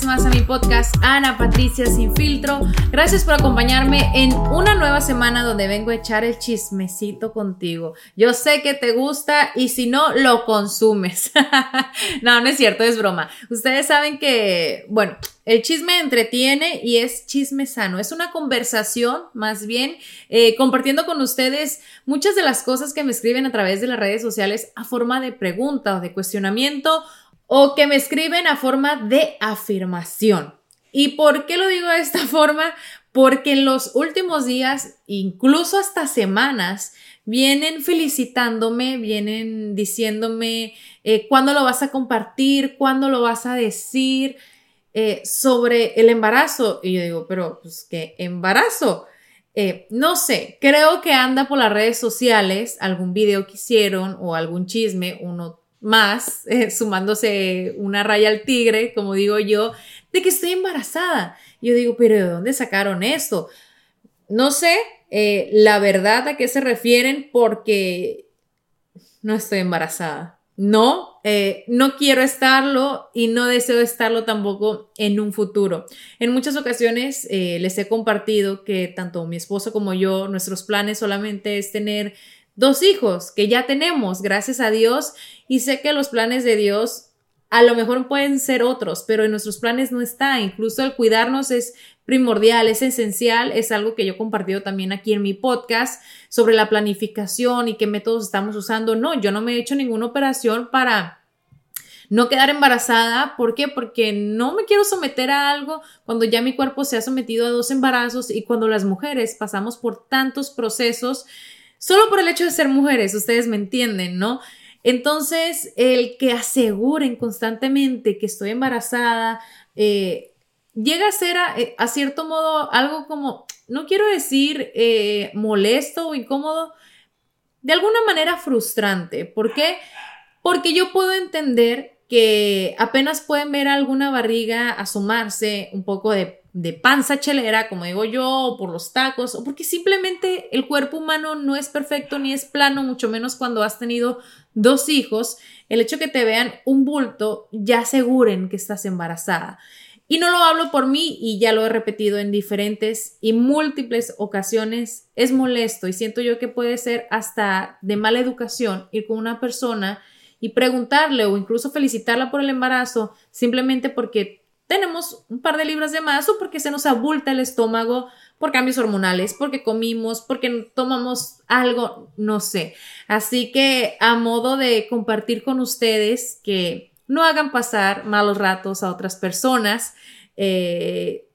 Más a mi podcast Ana Patricia Sin Filtro. Gracias por acompañarme en una nueva semana donde vengo a echar el chismecito contigo. Yo sé que te gusta y si no, lo consumes. no, no es cierto, es broma. Ustedes saben que, bueno, el chisme entretiene y es chisme sano. Es una conversación, más bien, eh, compartiendo con ustedes muchas de las cosas que me escriben a través de las redes sociales a forma de pregunta o de cuestionamiento o que me escriben a forma de afirmación. ¿Y por qué lo digo de esta forma? Porque en los últimos días, incluso hasta semanas, vienen felicitándome, vienen diciéndome eh, cuándo lo vas a compartir, cuándo lo vas a decir eh, sobre el embarazo. Y yo digo, pero, pues, ¿qué embarazo? Eh, no sé, creo que anda por las redes sociales algún video que hicieron o algún chisme, uno más, eh, sumándose una raya al tigre, como digo yo, de que estoy embarazada. Yo digo, pero ¿de dónde sacaron esto? No sé eh, la verdad a qué se refieren porque no estoy embarazada. No, eh, no quiero estarlo y no deseo estarlo tampoco en un futuro. En muchas ocasiones les he compartido que tanto mi esposo como yo, nuestros planes solamente es tener dos hijos que ya tenemos, gracias a Dios, y sé que los planes de Dios a lo mejor pueden ser otros, pero en nuestros planes no está. Incluso el cuidarnos es primordial, es esencial, es algo que yo he compartido también aquí en mi podcast sobre la planificación y qué métodos estamos usando. No, yo no me he hecho ninguna operación para no quedar embarazada. ¿Por qué? Porque no me quiero someter a algo cuando ya mi cuerpo se ha sometido a dos embarazos y cuando las mujeres pasamos por tantos procesos solo por el hecho de ser mujeres, ustedes me entienden, ¿no? Entonces, el que aseguren constantemente que estoy embarazada, eh, llega a ser eh, a, cierto modo algo como, no quiero decir eh, molesto o incómodo, de alguna manera frustrante. ¿Por qué? Porque yo puedo entender que apenas pueden ver alguna barriga asomarse, un poco de de panza chelera, como digo yo, o por los tacos, o porque simplemente el cuerpo humano no es perfecto ni es plano, mucho menos cuando has tenido dos hijos, el hecho que te vean un bulto ya aseguren que estás embarazada. Y no lo hablo por mí y ya lo he repetido en diferentes y múltiples ocasiones, es molesto y siento yo que puede ser hasta de mala educación ir con una persona y preguntarle o incluso felicitarla por el embarazo simplemente porque tenemos un par de libras de más o porque se nos abulta el estómago por cambios hormonales, porque comimos, porque tomamos algo, no sé. Así que a modo de compartir con ustedes que no hagan pasar malos ratos a otras personas, eh,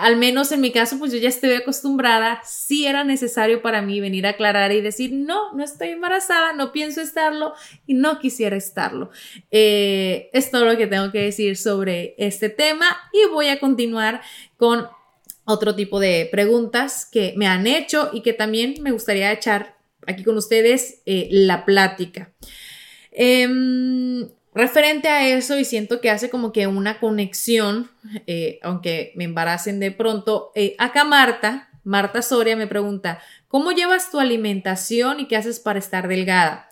al menos en mi caso, pues yo ya estoy acostumbrada, si era necesario para mí venir a aclarar y decir, no, no estoy embarazada, no pienso estarlo y no quisiera estarlo. Eh, es todo lo que tengo que decir sobre este tema y voy a continuar con otro tipo de preguntas que me han hecho y que también me gustaría echar aquí con ustedes eh, la plática. Em, referente a eso y siento que hace como que una conexión, eh, aunque me embaracen de pronto, eh, acá Marta, Marta Soria me pregunta, ¿cómo llevas tu alimentación y qué haces para estar delgada?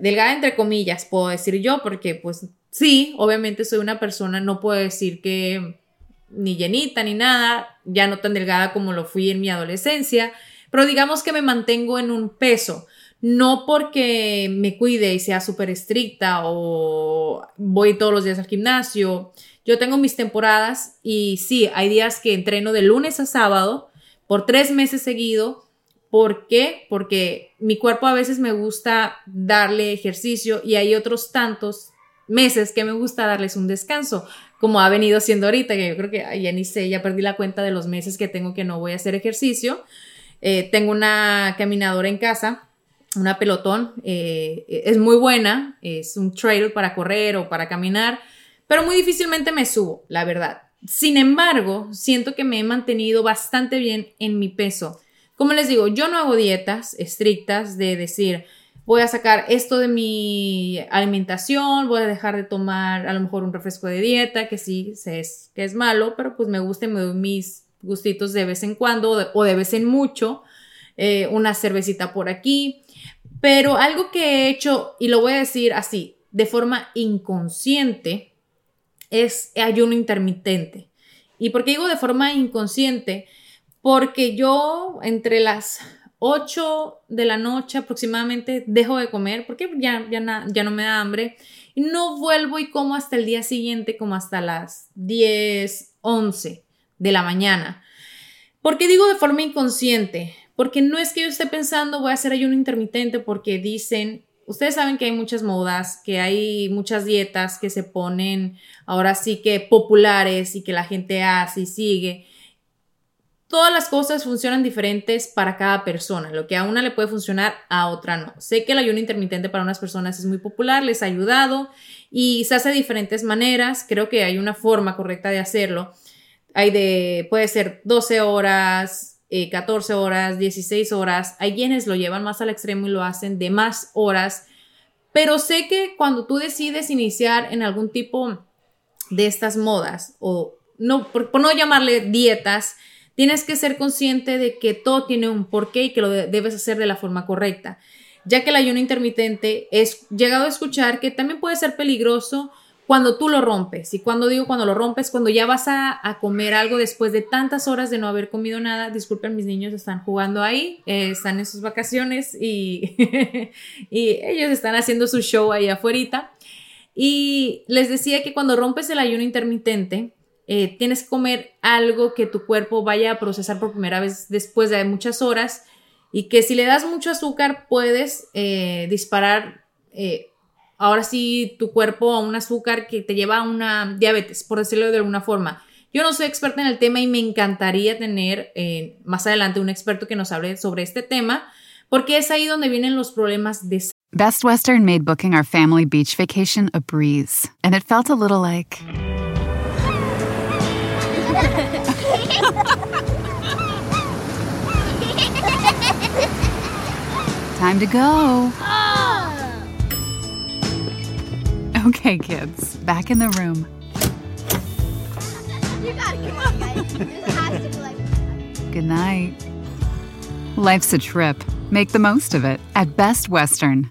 Delgada entre comillas, puedo decir yo, porque pues sí, obviamente soy una persona, no puedo decir que ni llenita ni nada, ya no tan delgada como lo fui en mi adolescencia, pero digamos que me mantengo en un peso. No porque me cuide y sea súper estricta o voy todos los días al gimnasio. Yo tengo mis temporadas y sí, hay días que entreno de lunes a sábado por tres meses seguido. ¿Por qué? Porque mi cuerpo a veces me gusta darle ejercicio y hay otros tantos meses que me gusta darles un descanso, como ha venido siendo ahorita, que yo creo que ya ni sé, ya perdí la cuenta de los meses que tengo que no voy a hacer ejercicio. Eh, tengo una caminadora en casa, una pelotón, eh, es muy buena, es un trail para correr o para caminar, pero muy difícilmente me subo, la verdad. Sin embargo, siento que me he mantenido bastante bien en mi peso. Como les digo, yo no hago dietas estrictas de decir, voy a sacar esto de mi alimentación, voy a dejar de tomar a lo mejor un refresco de dieta, que sí sé que es malo, pero pues me gusta y me doy mis gustitos de vez en cuando o de vez en mucho, eh, una cervecita por aquí. Pero algo que he hecho, y lo voy a decir así, de forma inconsciente, es ayuno intermitente. ¿Y por qué digo de forma inconsciente? Porque yo entre las 8 de la noche aproximadamente dejo de comer porque ya, ya, ya no me da hambre y no vuelvo y como hasta el día siguiente como hasta las 10, 11 de la mañana. ¿Por qué digo de forma inconsciente? Porque no es que yo esté pensando voy a hacer ayuno intermitente porque dicen, ustedes saben que hay muchas modas, que hay muchas dietas que se ponen ahora sí que populares y que la gente hace y sigue todas las cosas funcionan diferentes para cada persona. Lo que a una le puede funcionar, a otra no. Sé que el ayuno intermitente para unas personas es muy popular, les ha ayudado y se hace de diferentes maneras. Creo que hay una forma correcta de hacerlo. Hay de, puede ser 12 horas, 14 eh, horas, 16 horas. Hay quienes lo llevan más al extremo y lo hacen de más horas. Pero sé que cuando tú decides iniciar en algún tipo de estas modas o no, por no llamarle dietas, Tienes que ser consciente de que todo tiene un porqué y que lo debes hacer de la forma correcta, ya que el ayuno intermitente es llegado a escuchar que también puede ser peligroso cuando tú lo rompes. Y cuando digo cuando lo rompes, cuando ya vas a, comer algo después de tantas horas de no haber comido nada. Disculpen, mis niños están jugando ahí, eh, están en sus vacaciones y, y ellos están haciendo su show ahí afuera. Y les decía que cuando rompes el ayuno intermitente, eh, tienes que comer algo que tu cuerpo vaya a procesar por primera vez después de muchas horas y que si le das mucho azúcar puedes eh, disparar ahora sí tu cuerpo a un azúcar que te lleva a una diabetes, por decirlo de alguna forma. Yo no soy experta en el tema y me encantaría tener más adelante un experto que nos hable sobre este tema, porque es ahí donde vienen los problemas de Best Western made booking our family beach vacation a breeze, and it felt a little like Time to go. Okay, kids, back in the room. You gotta come on, guys. This has to be like. Good night. Life's a trip. Make the most of it at Best Western.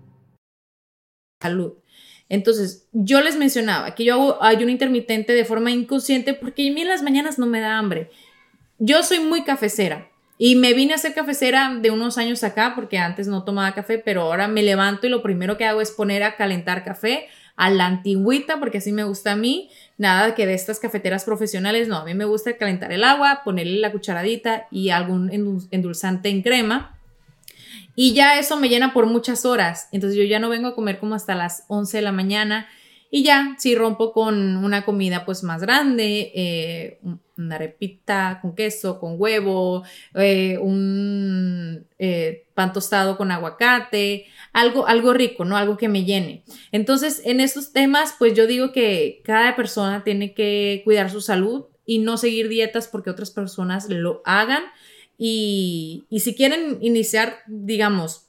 salud. Entonces, yo les mencionaba que yo hago ayuno intermitente de forma inconsciente porque a mí en las mañanas no me da hambre. Yo soy muy cafecera y me vine a ser cafecera de unos años acá porque antes no tomaba café, pero ahora me levanto y lo primero que hago es poner a calentar café a la antigüita porque así me gusta a mí. Nada que de estas cafeteras profesionales, no, a mí me gusta calentar el agua, ponerle la cucharadita y algún endulzante en crema y ya eso me llena por muchas horas. Entonces yo ya no vengo a comer como hasta las 11 de la mañana. Y ya, si rompo con una comida pues más grande, eh, una repita con queso, con huevo, eh, un eh, pan tostado con aguacate, algo, algo rico, ¿no? Algo que me llene. Entonces, en estos temas, pues yo digo que cada persona tiene que cuidar su salud y no seguir dietas porque otras personas lo hagan y, si quieren iniciar, digamos,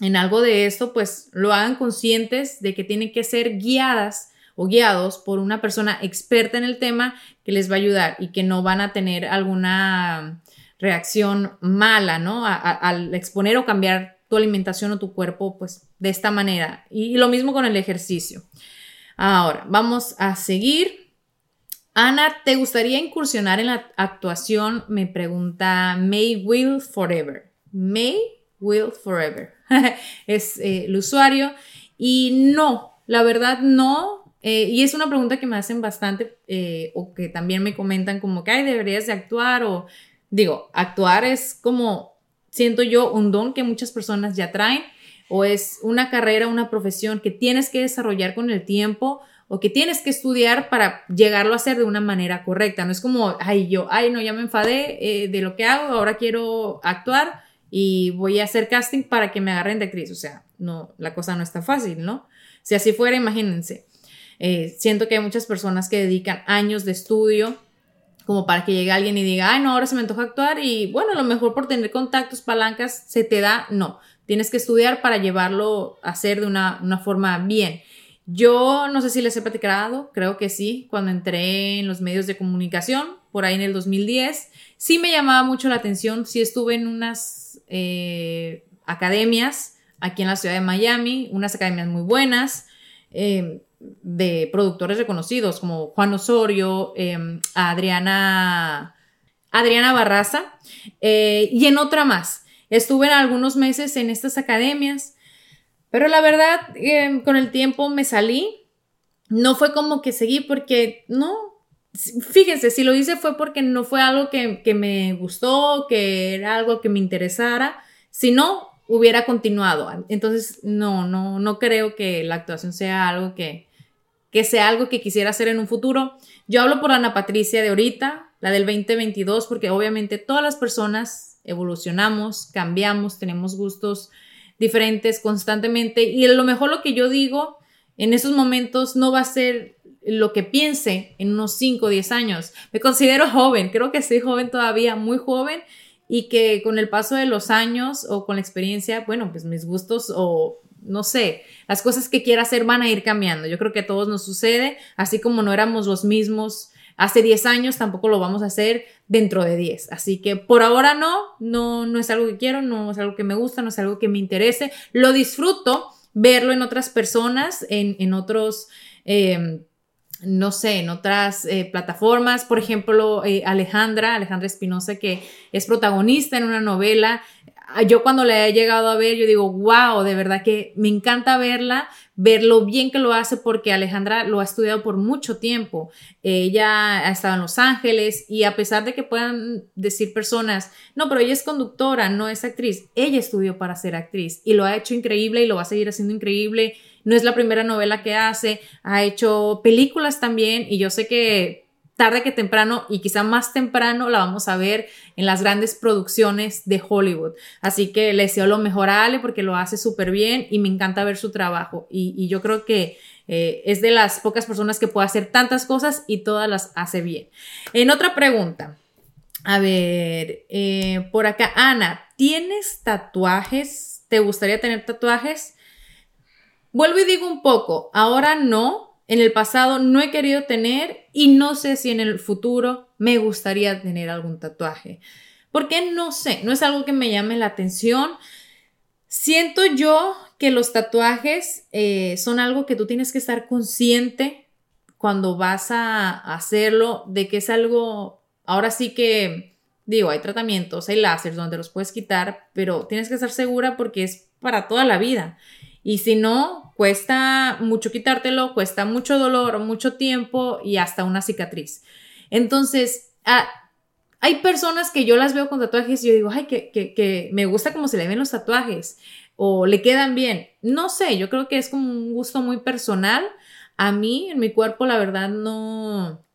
en algo de esto, pues lo hagan conscientes de que tienen que ser guiadas o guiados por una persona experta en el tema que les va a ayudar y que no van a tener alguna reacción mala, ¿no? al exponer o cambiar tu alimentación o tu cuerpo, pues de esta manera. Y lo mismo con el ejercicio. Ahora, vamos a seguir. Ana, ¿te gustaría incursionar en la actuación? Me pregunta May Will Forever. May Will Forever. es eh, el usuario. Y no, la verdad no. Eh, y es una pregunta que me hacen bastante eh, o que también me comentan como que, ay, deberías de actuar o digo, actuar es como, siento yo, un don que muchas personas ya traen o es una carrera, una profesión que tienes que desarrollar con el tiempo o que tienes que estudiar para llegarlo a hacer de una manera correcta. No es como, ay, yo, ay, no, ya me enfadé de lo que hago, ahora quiero actuar y voy a hacer casting para que me agarren de actriz. O sea, no, la cosa no está fácil, ¿no? Si así fuera, imagínense. Eh, siento que hay muchas personas que dedican años de estudio como para que llegue alguien y diga, ay, no, ahora se me antoja actuar y bueno, a lo mejor por tener contactos, palancas, se te da, no, tienes que estudiar para llevarlo a hacer de una, una forma bien. Yo no sé si les he platicado, creo que sí, cuando entré en los medios de comunicación, por ahí en el 2010, sí me llamaba mucho la atención, sí estuve en unas eh, academias aquí en la ciudad de Miami, unas academias muy buenas, eh, de productores reconocidos como Juan Osorio, em, Adriana, Adriana Barraza, eh, y en otra más. Estuve en algunos meses en estas academias, pero la verdad, em, con el tiempo me salí. No fue como que seguí porque no, fíjense, si lo hice fue porque no fue algo que, me gustó, que era algo que me interesara. Si no, hubiera continuado. Entonces, no, no, no creo que la actuación sea algo que, que sea algo que quisiera hacer en un futuro. Yo hablo por Ana Patricia de ahorita, la del 2022, porque obviamente todas las personas evolucionamos, cambiamos, tenemos gustos diferentes constantemente y a lo mejor lo que yo digo en esos momentos no va a ser lo que piense en unos 5 o 10 años. Me considero joven, creo que soy joven todavía, muy joven, y que con el paso de los años o con la experiencia, bueno, pues mis gustos o no sé, las cosas que quiera hacer van a ir cambiando. Yo creo que a todos nos sucede, así como no éramos los mismos hace 10 años, tampoco lo vamos a hacer dentro de 10. Así que por ahora no, no, no es algo que quiero, no es algo que me gusta, no es algo que me interese. Lo disfruto verlo en otras personas, en, en otros... Eh, no sé, en otras eh, plataformas, por ejemplo, eh, Alejandra, Alejandra Espinosa, que es protagonista en una novela. Yo cuando la he llegado a ver, yo digo, wow, de verdad que me encanta verla, ver lo bien que lo hace, porque Alejandra lo ha estudiado por mucho tiempo. Ella ha estado en Los Ángeles y a pesar de que puedan decir personas, no, pero ella es conductora, no es actriz, ella estudió para ser actriz y lo ha hecho increíble y lo va a seguir haciendo increíble no es la primera novela que hace, ha hecho películas también y yo sé que tarde que temprano y quizá más temprano la vamos a ver en las grandes producciones de Hollywood. Así que le deseo lo mejor a Ale porque lo hace súper bien y me encanta ver su trabajo. Y, yo creo que eh, es de las pocas personas que puede hacer tantas cosas y todas las hace bien. En otra pregunta, a ver, eh, por acá, Ana, ¿tienes tatuajes? ¿Te gustaría tener tatuajes? Vuelvo y digo un poco, ahora no, en el pasado no he querido tener y no sé si en el futuro me gustaría tener algún tatuaje. Porque no sé, no es algo que me llame la atención. Siento yo que los tatuajes eh, son algo que tú tienes que estar consciente cuando vas a hacerlo, de que es algo, ahora sí que, digo, hay tratamientos, hay láseres donde los puedes quitar, pero tienes que estar segura porque es para toda la vida. Y si no, cuesta mucho quitártelo, cuesta mucho dolor, mucho tiempo y hasta una cicatriz. Entonces, ah, hay personas que yo las veo con tatuajes y yo digo, ay, que, que, me gusta cómo se le ven los tatuajes o le quedan bien. No sé, yo creo que es como un gusto muy personal. A mí, en mi cuerpo, la verdad, no,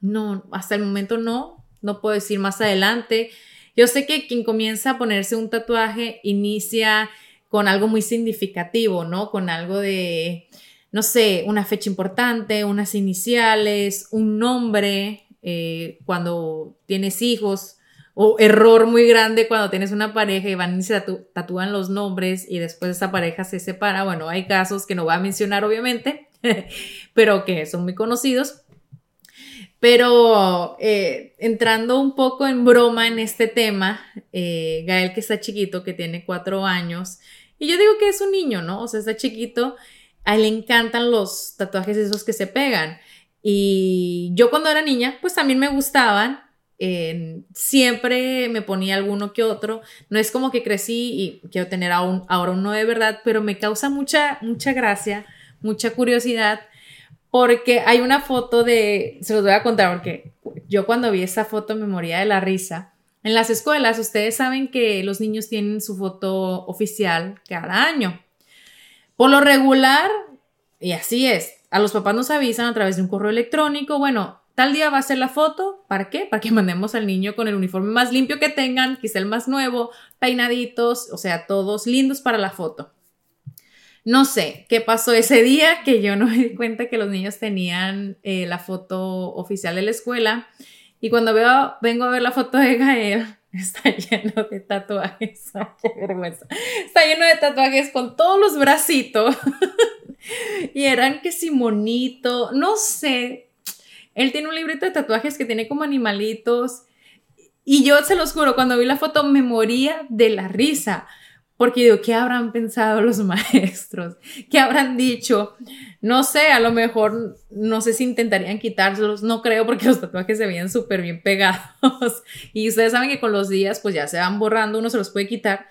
no, hasta el momento no, no puedo decir más adelante. Yo sé que quien comienza a ponerse un tatuaje inicia con algo muy significativo, ¿no? Con algo de, no sé, una fecha importante, unas iniciales, un nombre, eh, cuando tienes hijos o error muy grande cuando tienes una pareja y van y se tatúan los nombres y después esa pareja se separa. Bueno, hay casos que no voy a mencionar obviamente, pero que son muy conocidos. Pero eh, entrando un poco en broma en este tema, eh, Gael que está chiquito, que tiene cuatro años, y yo digo que es un niño, ¿no? O sea, está chiquito, a él le encantan los tatuajes esos que se pegan. Y yo cuando era niña, pues también me gustaban, siempre me ponía alguno que otro. No es como que crecí y quiero tener ahora uno de verdad, pero me causa mucha, mucha gracia, mucha curiosidad, porque hay una foto de, se los voy a contar, porque yo cuando vi esa foto me moría de la risa. En las escuelas, ustedes saben que los niños tienen su foto oficial cada año. Por lo regular, y así es, a los papás nos avisan a través de un correo electrónico, bueno, Tal día va a ser la foto, ¿para qué? Para que mandemos al niño con el uniforme más limpio que tengan, quizá el más nuevo, peinaditos, o sea, todos lindos para la foto. No sé qué pasó ese día que yo no me di cuenta que los niños tenían eh, la foto oficial de la escuela. Y cuando veo, vengo a ver la foto de Gael, está lleno de tatuajes. qué vergüenza. Está lleno de tatuajes con todos los bracitos. y eran que Simonito, no sé, él tiene un librito de tatuajes que tiene como animalitos. Y yo se los juro, cuando vi la foto me moría de la risa. Porque digo, ¿qué habrán pensado los maestros? ¿Qué habrán dicho? No sé, a lo mejor no sé si intentarían quitárselos, no creo porque los tatuajes se veían súper bien pegados. Y ustedes saben que con los días pues ya se van borrando, uno se los puede quitar.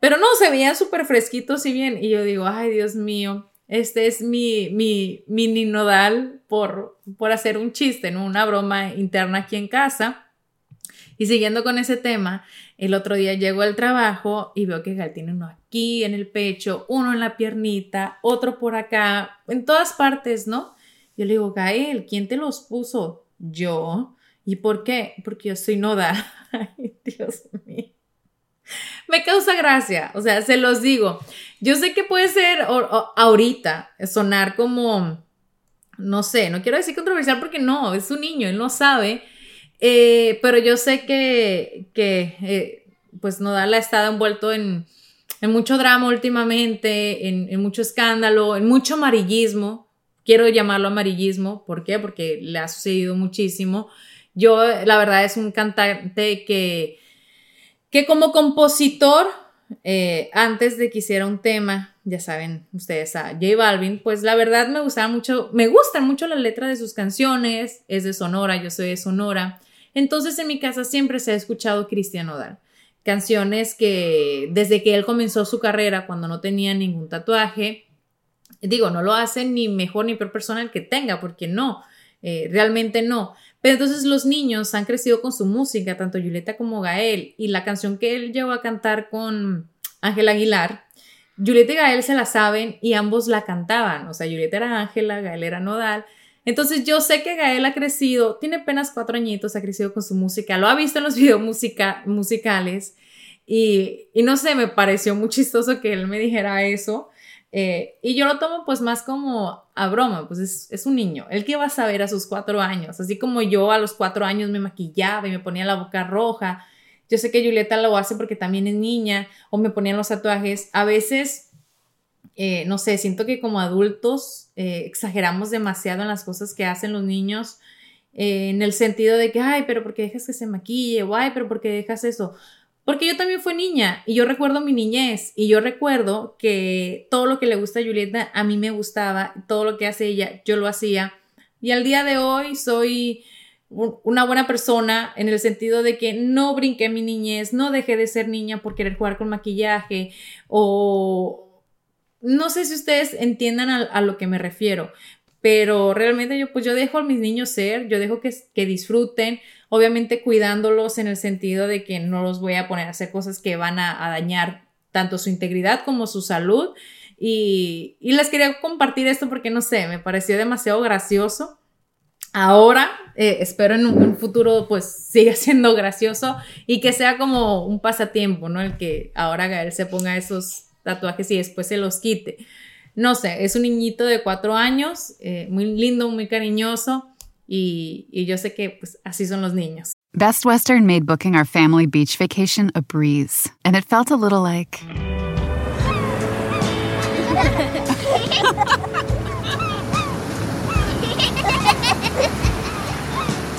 Pero no, se veían súper fresquitos y bien. Y yo digo, ay Dios mío, este es mi, mi mini nodal por, por hacer un chiste, ¿no? Una broma interna aquí en casa. Y siguiendo con ese tema, el otro día llego al trabajo y veo que Gal tiene uno aquí en el pecho, uno en la piernita, otro por acá, en todas partes, ¿no? Yo le digo, Gael, ¿quién te los puso? Yo. ¿Y por qué? Porque yo soy nodal. Ay, Dios mío me causa gracia, o sea, se los digo. Yo sé que puede ser ahorita sonar como, no sé, no quiero decir controversial porque no, es un niño, él no sabe, eh, pero yo sé que, eh, pues Nodal ha estado envuelto en, mucho drama últimamente, en, en, mucho escándalo, en mucho amarillismo. Quiero llamarlo amarillismo, ¿por qué? Porque le ha sucedido muchísimo. Yo, la verdad, es un cantante que que como compositor, eh, antes de que hiciera un tema, ya saben ustedes a J Balvin, pues la verdad me gustaba mucho, me gustan mucho las letras de sus canciones, es de Sonora, yo soy de Sonora, entonces en mi casa siempre se ha escuchado Cristian Odal, canciones que desde que él comenzó su carrera, cuando no tenía ningún tatuaje, digo, no lo hace ni mejor ni peor persona el que tenga, porque no, eh, realmente no, pero entonces los niños han crecido con su música, tanto Julieta como Gael, y la canción que él llevó a cantar con Ángel Aguilar, Julieta y Gael se la saben y ambos la cantaban, o sea, Julieta era Ángela, Gael era Nodal. Entonces yo sé que Gael ha crecido, tiene apenas cuatro añitos, ha crecido con su música, lo ha visto en los videos musicales y, no sé, me pareció muy chistoso que él me dijera eso. Eh, y yo lo tomo pues más como a broma, pues es, es, un niño, el que va a saber a sus cuatro años, así como yo a los cuatro años me maquillaba y me ponía la boca roja, yo sé que Julieta lo hace porque también es niña o me ponían los tatuajes, a veces, eh, no sé, siento que como adultos eh, exageramos demasiado en las cosas que hacen los niños. en el sentido de que, ay, pero ¿por qué dejas que se maquille? O, ay, pero ¿por qué dejas eso? Porque yo también fui niña y yo recuerdo mi niñez y yo recuerdo que todo lo que le gusta a Julieta a mí me gustaba, todo lo que hace ella yo lo hacía. Y al día de hoy soy una buena persona en el sentido de que no brinqué mi niñez, no dejé de ser niña por querer jugar con maquillaje o no sé si ustedes entiendan a, lo que me refiero, pero realmente yo pues yo dejo a mis niños ser, yo dejo que, que disfruten, obviamente cuidándolos en el sentido de que no los voy a poner a hacer cosas que van a, dañar tanto su integridad como su salud. Y, les quería compartir esto porque no sé, me pareció demasiado gracioso. Ahora eh, espero en un, futuro pues siga siendo gracioso y que sea como un pasatiempo, ¿no? El que ahora Gael se ponga esos tatuajes y después se los quite. No sé, es un niñito de cuatro años, eh, muy lindo, muy cariñoso y, yo sé que pues así son los niños. Best Western made booking our family beach vacation a breeze, and it felt a little like.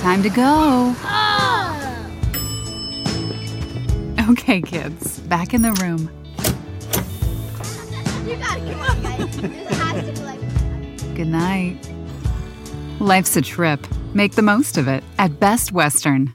Time to go. Okay, kids, back in the room. Good night. Life's a trip. Make the most of it at Best Western.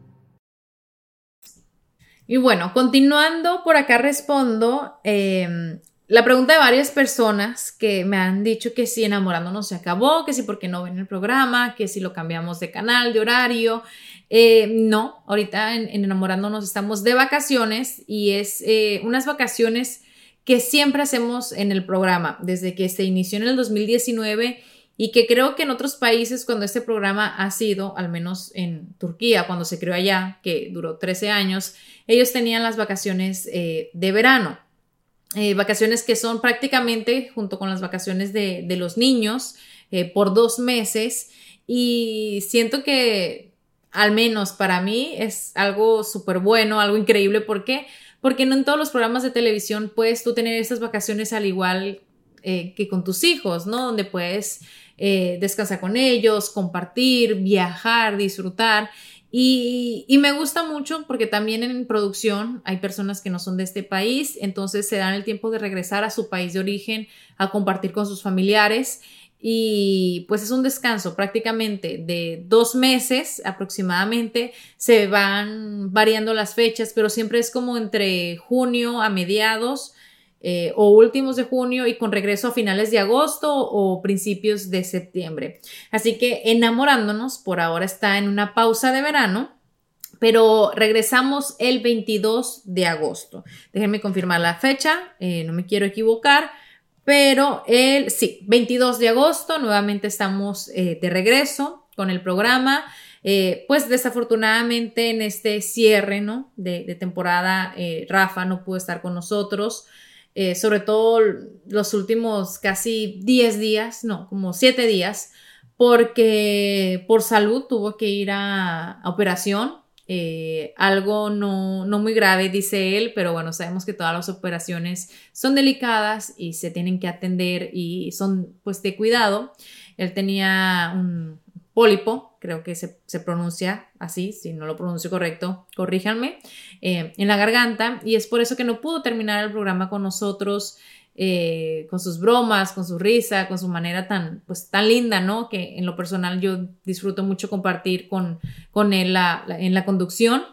Y bueno, continuando, por acá respondo eh, la pregunta de varias personas que me han dicho que si enamorándonos se acabó, que si porque no ven el programa, que si lo cambiamos de canal, de horario. Eh, no, ahorita en, en, enamorándonos estamos de vacaciones y es eh, unas vacaciones que siempre hacemos en el programa desde que se inició en el 2019 y que creo que en otros países cuando este programa ha sido, al menos en Turquía, cuando se creó allá, que duró 13 años, ellos tenían las vacaciones eh, de verano. Eh, vacaciones que son prácticamente junto con las vacaciones de, los niños eh, por dos meses y siento que al menos para mí es algo súper bueno, algo increíble. ¿Por qué? Porque no en todos los programas de televisión puedes tú tener estas vacaciones al igual eh, que con tus hijos, ¿no? Donde puedes eh, descansar con ellos, compartir, viajar, disfrutar. Y, y, me gusta mucho porque también en producción hay personas que no son de este país, entonces se dan el tiempo de regresar a su país de origen a compartir con sus familiares y pues es un descanso prácticamente de dos meses aproximadamente. Se van variando las fechas, pero siempre es como entre junio a mediados eh, o últimos de junio y con regreso a finales de agosto o principios de septiembre. Así que enamorándonos, por ahora está en una pausa de verano, pero regresamos el 22 de agosto. Déjenme confirmar la fecha, eh, no me quiero equivocar. Pero el, sí, 22 de agosto, nuevamente estamos eh, de regreso con el programa. Pues desafortunadamente en este cierre ¿no? de, temporada, Rafa no pudo estar con nosotros. Eh, sobre todo los últimos casi 10 días, no, como 7 días, porque por salud tuvo que ir a, a operación. Eh, algo no, no, muy grave, dice él, pero bueno, sabemos que todas las operaciones son delicadas y se tienen que atender y son pues de cuidado. Él tenía un pólipo, creo que se, se pronuncia así, si no lo pronuncio correcto, corríjanme, eh, en la garganta y es por eso que no pudo terminar el programa con nosotros. Eh, con sus bromas, con su risa, con su manera tan, pues, tan linda, ¿no? Que en lo personal yo disfruto mucho compartir con, con él en la conducción,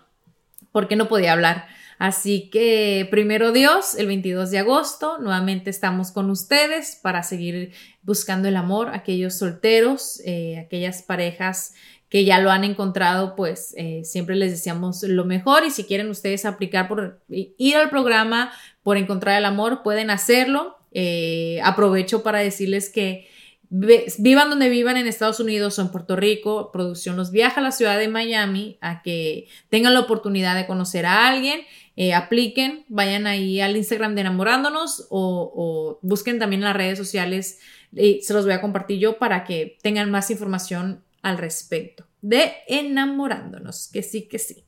porque no podía hablar. Así que primero Dios, el 22 de agosto, nuevamente estamos con ustedes para seguir buscando el amor, aquellos solteros, eh, aquellas parejas que ya lo han encontrado, pues eh, siempre les deseamos lo mejor y si quieren ustedes aplicar por ir al programa por encontrar el amor, pueden hacerlo. Eh, aprovecho para decirles que vivan donde vivan en Estados Unidos o en Puerto Rico, producción los viaja a la ciudad de Miami a que tengan la oportunidad de conocer a alguien, eh, apliquen, vayan ahí al Instagram de enamorándonos o, busquen también las redes sociales y se los voy a compartir yo para que tengan más información al respecto de enamorándonos, que sí, que sí.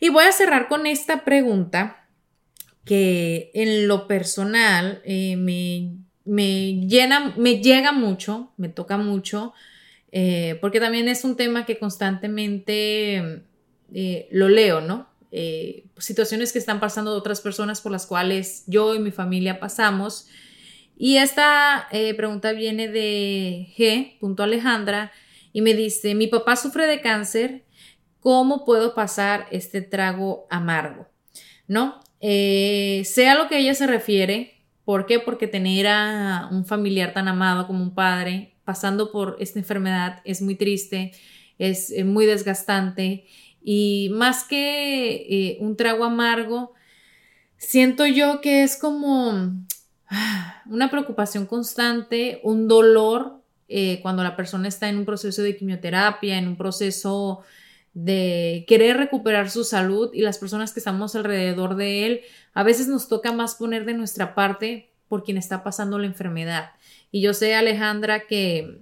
Y voy a cerrar con esta pregunta que en lo personal eh, me, me, llena, me llega mucho, me toca mucho, eh, porque también es un tema que constantemente lo leo, ¿no? Eh, situaciones que están pasando otras personas por las cuales yo y mi familia pasamos. Y esta eh, pregunta viene de G. Alejandra y me dice, mi papá sufre de cáncer, ¿cómo puedo pasar este trago amargo? ¿No? Eh, sea lo que ella se refiere, ¿por qué? Porque tener a un familiar tan amado como un padre pasando por esta enfermedad es muy triste, es muy desgastante Y más que eh, un trago amargo, siento yo que es como ah, una preocupación constante, un dolor eh, cuando la persona está en un proceso de quimioterapia, en un proceso de querer recuperar su salud y las personas que estamos alrededor de él, a veces nos toca más poner de nuestra parte por quien está pasando la enfermedad. Y yo sé, Alejandra, que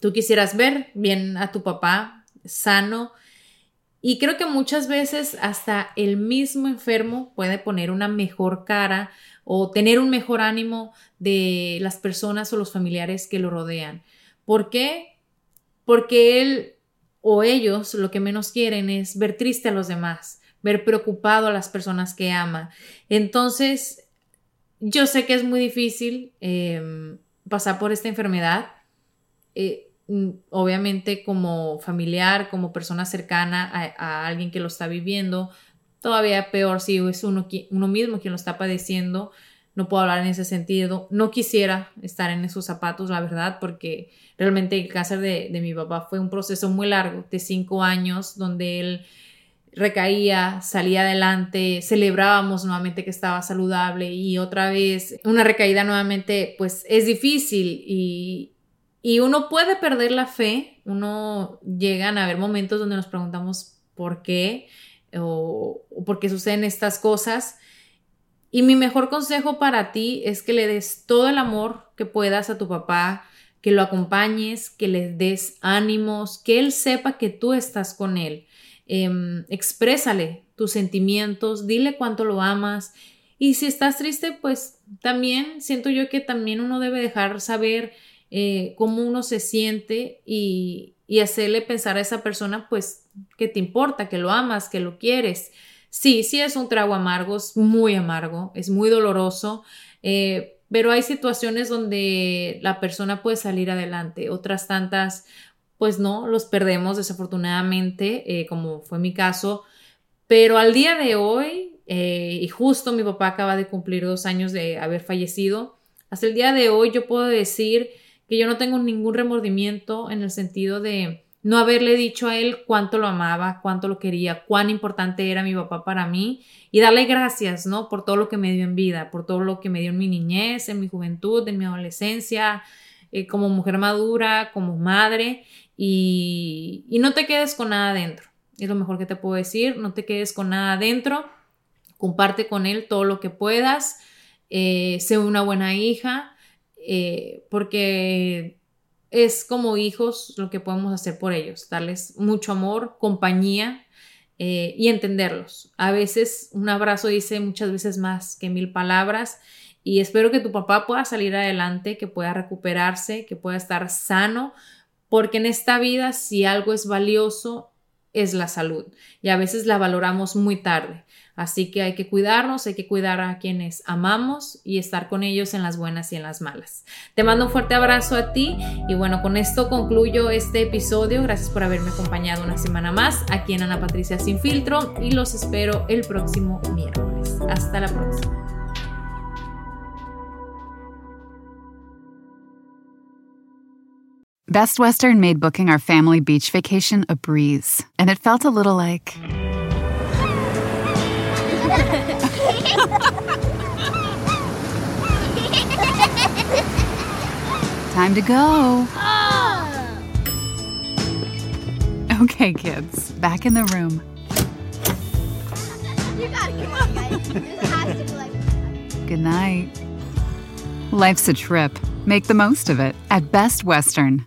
tú quisieras ver bien a tu papá sano. Y creo que muchas veces hasta el mismo enfermo puede poner una mejor cara o tener un mejor ánimo de las personas o los familiares que lo rodean. ¿Por qué? Porque él o ellos lo que menos quieren es ver triste a los demás, ver preocupado a las personas que ama. Entonces, yo sé que es muy difícil em, pasar por esta enfermedad. Eh, obviamente como familiar, como persona cercana a, alguien que lo está viviendo, todavía peor si es uno, uno mismo quien lo está padeciendo. No puedo hablar en ese sentido. No quisiera estar en esos zapatos, la verdad, porque realmente el cáncer de, de mi papá fue un proceso muy largo, de cinco años, donde él recaía, salía adelante, celebrábamos nuevamente que estaba saludable y otra vez una recaída nuevamente, pues es difícil y, y uno puede perder la fe, uno llegan a haber momentos donde nos preguntamos por qué o, o por qué suceden estas cosas y mi mejor consejo para ti es que le des todo el amor que puedas a tu papá, que lo acompañes, que le des ánimos, que él sepa que tú estás con él. Em, exprésale tus sentimientos, dile cuánto lo amas. Y si estás triste, pues también siento yo que también uno debe dejar saber eh, cómo uno se siente y, hacerle pensar a esa persona, pues, que te importa, que lo amas, que lo quieres. Sí, sí es un trago amargo, es muy amargo, es muy doloroso, eh, pero hay situaciones donde la persona puede salir adelante, otras tantas, pues no, los perdemos desafortunadamente, eh, como fue mi caso, pero al día de hoy, eh, y justo mi papá acaba de cumplir dos años de haber fallecido, hasta el día de hoy yo puedo decir que yo no tengo ningún remordimiento en el sentido de no haberle dicho a él cuánto lo amaba, cuánto lo quería, cuán importante era mi papá para mí y darle gracias, ¿no? Por todo lo que me dio en vida, por todo lo que me dio en mi niñez, en mi juventud, en mi adolescencia, eh, como mujer madura, como madre y, y no te quedes con nada adentro. Es lo mejor que te puedo decir, no te quedes con nada adentro, comparte con él todo lo que puedas, eh, sé una buena hija, eh, porque es como hijos lo que podemos hacer por ellos, darles mucho amor, compañía eh, y entenderlos. A veces un abrazo dice muchas veces más que mil palabras y espero que tu papá pueda salir adelante, que pueda recuperarse, que pueda estar sano, porque en esta vida si algo es valioso es la salud y a veces la valoramos muy tarde. Así que hay que cuidarnos, hay que cuidar a quienes amamos y estar con ellos en las buenas y en las malas. Te mando un fuerte abrazo a ti y bueno, con esto concluyo este episodio. Gracias por haberme acompañado una semana más aquí en Ana Patricia Sin Filtro y los espero el próximo miércoles. Hasta la próxima. Best Western made booking our family beach vacation a breeze, and it felt a little like. Time to go. Oh. Okay, kids, back in the room. You gotta come on, guys. This has to be like. Good night. Life's a trip. Make the most of it at Best Western.